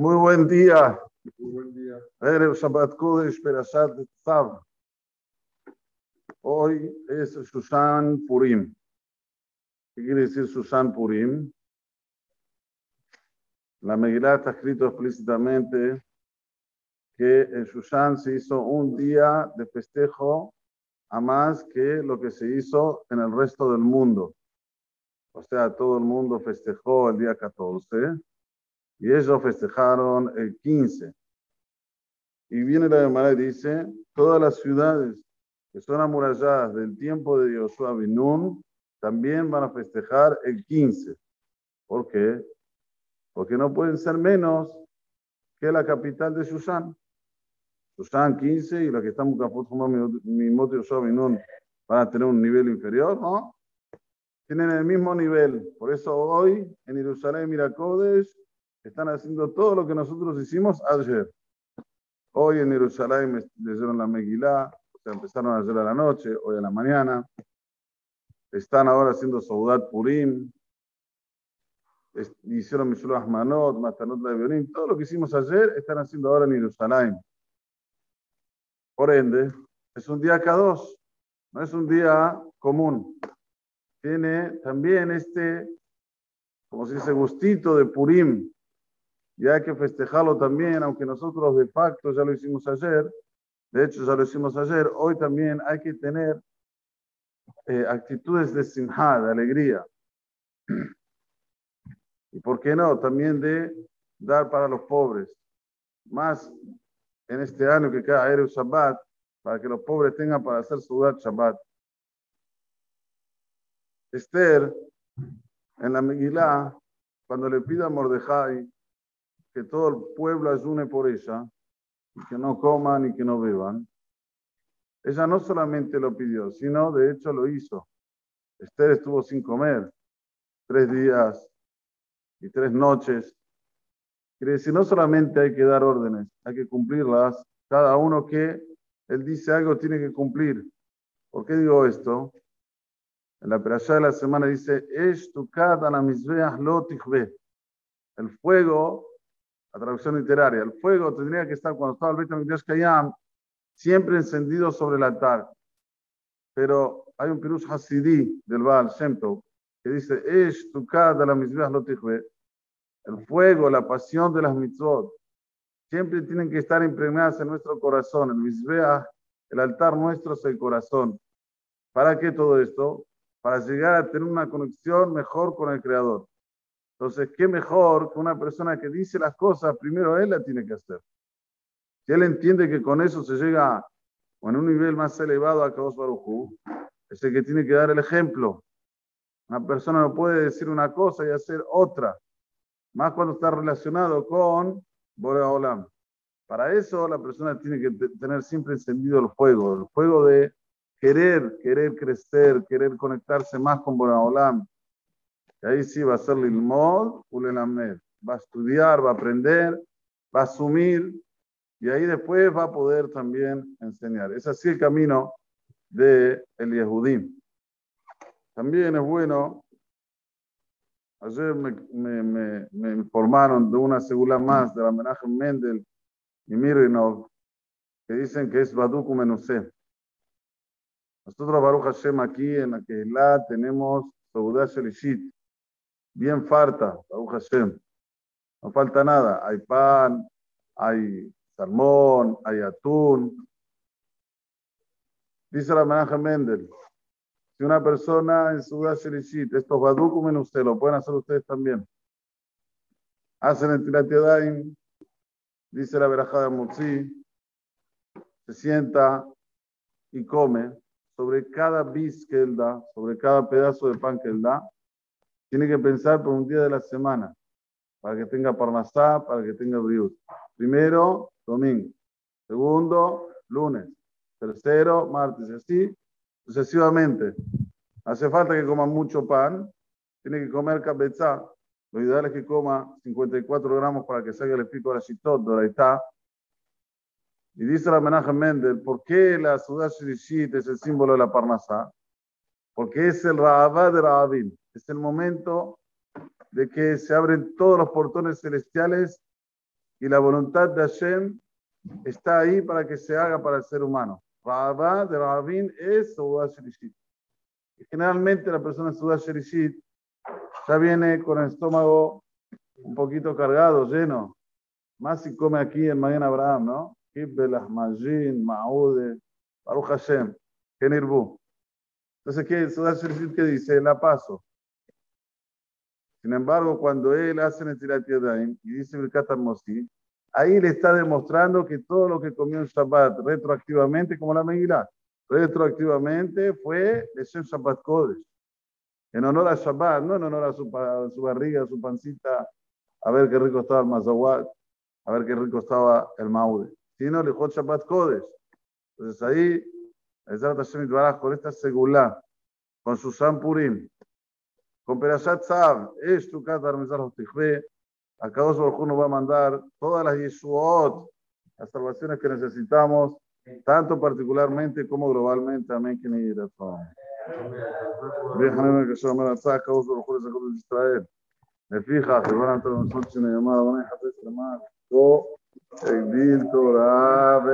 Muy buen día. Muy buen día. Erev Shabbat Kodesh Perashat Tzav. Hoy es Susan Purim. ¿Qué quiere decir Susan Purim? La Megillah está escrito explícitamente que en Susan se hizo un día de festejo a más que lo que se hizo en el resto del mundo. O sea, todo el mundo festejó el día 14 y ellos festejaron el 15. Y viene la Gemara y dice, todas las ciudades que son amuralladas del tiempo de Yoshua Binun también van a festejar el 15. ¿Por qué? Porque no pueden ser menos que la capital de Susan. Susan 15 y la que están en Mimot Yoshua Binun van a tener un nivel inferior, ¿no? Tienen el mismo nivel. Por eso hoy en Jerusalén Miracodes están haciendo todo lo que nosotros hicimos ayer. Hoy en Jerusalén leyeron la Megilá, o sea, empezaron ayer a la noche, hoy a la mañana. Están ahora haciendo Saudat Purim, hicieron Mishulach Manot, Matanot la todo lo que hicimos ayer están haciendo ahora en Jerusalén. Por ende, es un día K2, no es un día común. Tiene también este, como se dice, gustito de Purim, y hay que festejarlo también, aunque nosotros de facto ya lo hicimos ayer, de hecho ya lo hicimos ayer, hoy también hay que tener eh, actitudes de simha, de alegría. Y por qué no, también de dar para los pobres, más en este año que cada Erev Shabbat, para que los pobres tengan para hacer su Shabbat. Esther, en la Megillah, cuando le pida a Mordejai que todo el pueblo ayune por ella, y que no coman y que no beban. Ella no solamente lo pidió, sino de hecho lo hizo. Esther estuvo sin comer tres días y tres noches. Quiere decir, no solamente hay que dar órdenes, hay que cumplirlas. Cada uno que él dice algo tiene que cumplir. ¿Por qué digo esto? En la perashá de la semana dice, El fuego la traducción literaria. El fuego tendría que estar cuando estaba el Beit HaMikdash Kayam, siempre encendido sobre el altar. Pero hay un Pirush Hasidí del Baal Shem que dice, tukad la El fuego, la pasión de las mitzvot, siempre tienen que estar impregnadas en nuestro corazón. El Mizbeah, el altar nuestro es el corazón. ¿Para qué todo esto? Para llegar a tener una conexión mejor con el Creador. Entonces, ¿qué mejor que una persona que dice las cosas, primero él la tiene que hacer? Si él entiende que con eso se llega en un nivel más elevado a Kadosh Baruj es el que tiene que dar el ejemplo. Una persona no puede decir una cosa y hacer otra, más cuando está relacionado con Borea Olam. Para eso la persona tiene que tener siempre encendido el fuego, el fuego de querer, querer crecer, querer conectarse más con Borea Olam, y ahí sí va a ser Lilmod, Ulelamed. Va a estudiar, va a aprender, va a asumir y ahí después va a poder también enseñar. Es así el camino de el Yehudim. También es bueno, ayer me, me, me, informaron de una segula más de la homenaje Mendel y Mirinov, que dicen que es Baduku Menusé. Nosotros, Baruch Hashem, aquí en la Kehilá tenemos Saudá Shelishit, bien farta, No falta nada. Hay pan, hay salmón, hay atún. Dice la Manaja Mendel, si una persona en su Sherishit, estos badú comen usted, lo pueden hacer ustedes también. Hacen el tiratiadaim, dice la verajada Mutzi, se sienta y come sobre cada bis que él da, sobre cada pedazo de pan que él da, tiene que pensar por un día de la semana, para que tenga parnasá, para que tenga briut. Primero, domingo. Segundo, lunes. Tercero, martes. Así sucesivamente. Hace falta que coma mucho pan. Tiene que comer cabezá. Lo ideal es que coma 54 gramos para que salga el pico de la chitot, de la. Y dice la menaje Mendel, ¿por qué la ciudad shirishit es el símbolo de la parnasá? Porque es el Rahabá de Rahabim es el momento de que se abren todos los portones celestiales y la voluntad de Hashem está ahí para que se haga para el ser humano. Rabá de Rabin es Suda Sherishit. Generalmente la persona Suda Sherishit ya viene con el estómago un poquito cargado, lleno. Más si come aquí en Magen Abraham, ¿no? Kibbelah, Majin, Maude, Baruch Hashem, Kenirbu. Entonces, ¿qué, Suda Sherishit qué dice? La paso. Sin embargo, cuando él hace Netilat Yadayim y dice Birkat Mosi, ahí le está demostrando que todo lo que comió en Shabbat retroactivamente, como la Megillah, retroactivamente fue de Shabbat Kodesh. En honor a Shabbat, no en honor a su, su barriga, a su pancita, a ver qué rico estaba el Mazawat, a ver qué rico estaba el Maude, sino le Shabbat Kodesh. Entonces ahí, con esta segula, con su Sampurim, con Perashat Sav, esto Katar Mizar Tichve, acá dos nos va a mandar todas las Yeshuot, las salvaciones que necesitamos, tanto particularmente como globalmente. Amén. Que ni déjame que yo me la saca, dos Baruj de Israel. Me fija, que van a entrar nosotros en la llamada, van a dejar de llamar. Yo, Torah,